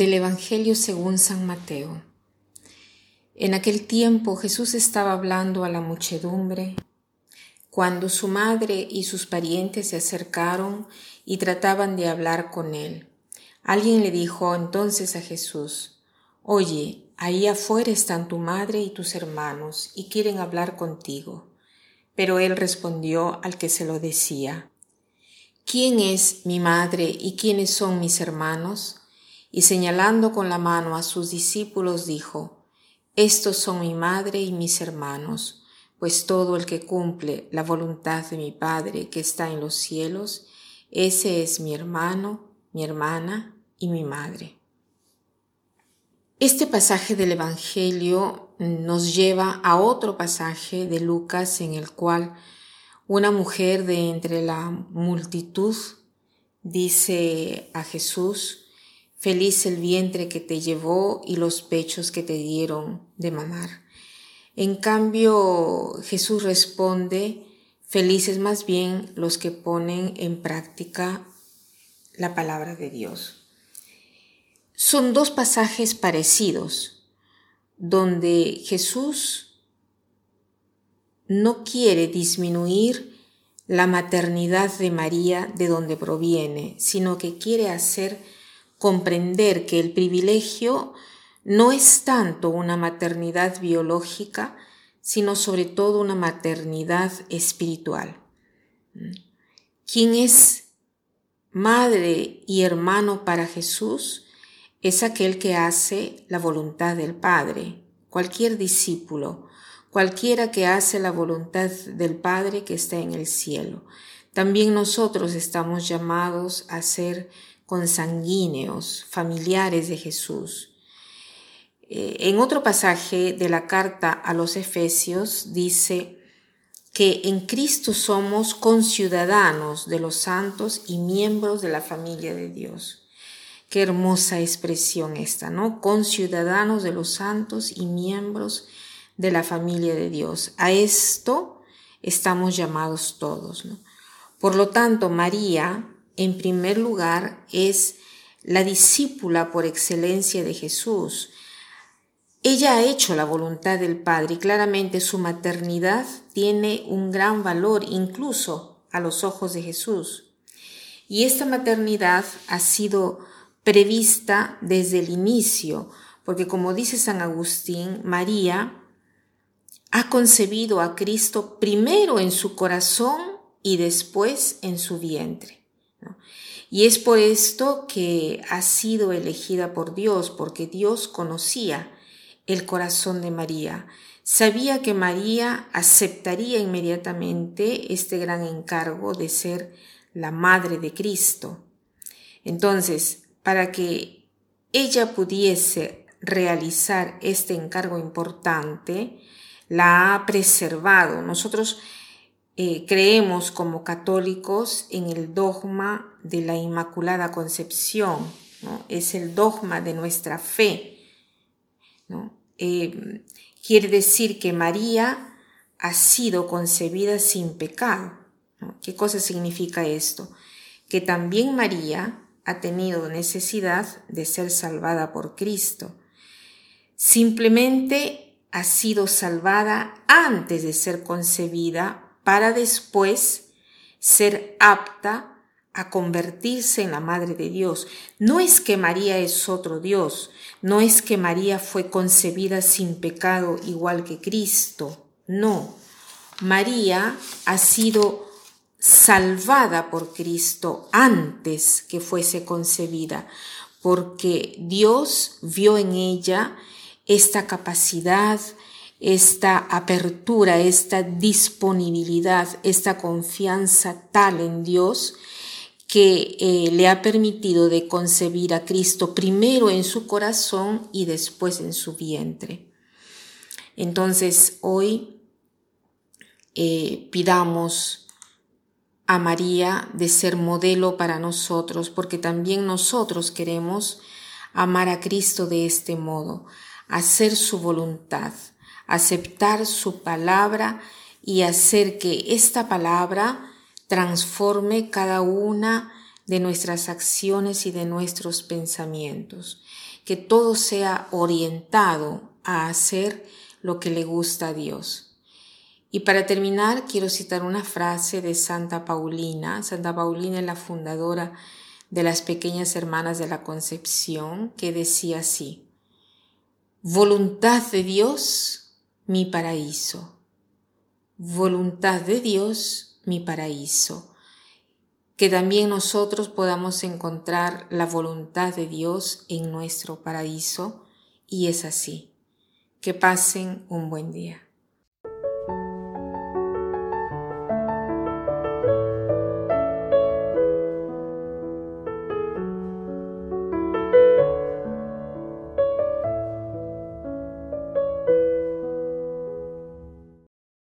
Del Evangelio según San Mateo. En aquel tiempo Jesús estaba hablando a la muchedumbre, cuando su madre y sus parientes se acercaron y trataban de hablar con él. Alguien le dijo entonces a Jesús, Oye, ahí afuera están tu madre y tus hermanos y quieren hablar contigo. Pero él respondió al que se lo decía, ¿Quién es mi madre y quiénes son mis hermanos? Y señalando con la mano a sus discípulos dijo, Estos son mi madre y mis hermanos, pues todo el que cumple la voluntad de mi Padre que está en los cielos, ese es mi hermano, mi hermana y mi madre. Este pasaje del Evangelio nos lleva a otro pasaje de Lucas en el cual una mujer de entre la multitud dice a Jesús, Feliz el vientre que te llevó y los pechos que te dieron de mamar. En cambio, Jesús responde, felices más bien los que ponen en práctica la palabra de Dios. Son dos pasajes parecidos, donde Jesús no quiere disminuir la maternidad de María de donde proviene, sino que quiere hacer comprender que el privilegio no es tanto una maternidad biológica, sino sobre todo una maternidad espiritual. Quien es madre y hermano para Jesús es aquel que hace la voluntad del Padre, cualquier discípulo, cualquiera que hace la voluntad del Padre que está en el cielo. También nosotros estamos llamados a ser consanguíneos, familiares de Jesús. Eh, en otro pasaje de la carta a los Efesios dice que en Cristo somos conciudadanos de los santos y miembros de la familia de Dios. Qué hermosa expresión esta, ¿no? Conciudadanos de los santos y miembros de la familia de Dios. A esto estamos llamados todos, ¿no? Por lo tanto, María en primer lugar, es la discípula por excelencia de Jesús. Ella ha hecho la voluntad del Padre y claramente su maternidad tiene un gran valor incluso a los ojos de Jesús. Y esta maternidad ha sido prevista desde el inicio, porque como dice San Agustín, María ha concebido a Cristo primero en su corazón y después en su vientre. Y es por esto que ha sido elegida por Dios, porque Dios conocía el corazón de María. Sabía que María aceptaría inmediatamente este gran encargo de ser la madre de Cristo. Entonces, para que ella pudiese realizar este encargo importante, la ha preservado. Nosotros eh, creemos como católicos en el dogma de la Inmaculada Concepción, es el dogma de nuestra fe. Eh, quiere decir que María ha sido concebida sin pecado. ¿Qué cosa significa esto? Que también María ha tenido necesidad de ser salvada por Cristo. Simplemente ha sido salvada antes de ser concebida para después ser apta a convertirse en la Madre de Dios. No es que María es otro Dios, no es que María fue concebida sin pecado igual que Cristo, no. María ha sido salvada por Cristo antes que fuese concebida, porque Dios vio en ella esta capacidad, esta apertura, esta disponibilidad, esta confianza tal en Dios que eh, le ha permitido de concebir a Cristo primero en su corazón y después en su vientre. Entonces hoy eh, pidamos a María de ser modelo para nosotros, porque también nosotros queremos amar a Cristo de este modo, hacer su voluntad, aceptar su palabra y hacer que esta palabra transforme cada una de nuestras acciones y de nuestros pensamientos, que todo sea orientado a hacer lo que le gusta a Dios. Y para terminar, quiero citar una frase de Santa Paulina. Santa Paulina es la fundadora de las pequeñas hermanas de la Concepción, que decía así, Voluntad de Dios, mi paraíso. Voluntad de Dios, mi paraíso. Que también nosotros podamos encontrar la voluntad de Dios en nuestro paraíso, y es así. Que pasen un buen día.